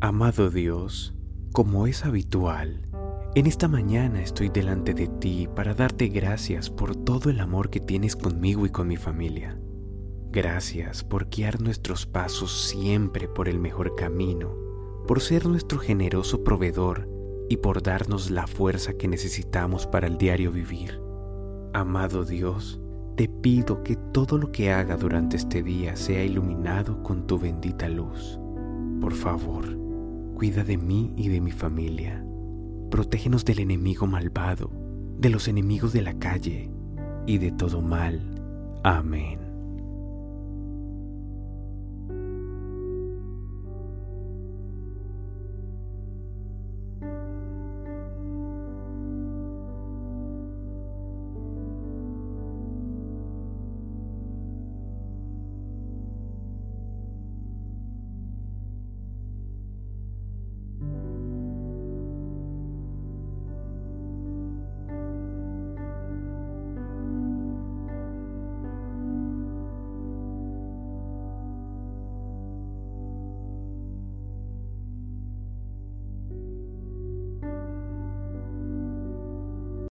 Amado Dios, como es habitual, en esta mañana estoy delante de ti para darte gracias por todo el amor que tienes conmigo y con mi familia. Gracias por guiar nuestros pasos siempre por el mejor camino, por ser nuestro generoso proveedor y por darnos la fuerza que necesitamos para el diario vivir. Amado Dios, te pido que todo lo que haga durante este día sea iluminado con tu bendita luz. Por favor, Cuida de mí y de mi familia. Protégenos del enemigo malvado, de los enemigos de la calle y de todo mal. Amén.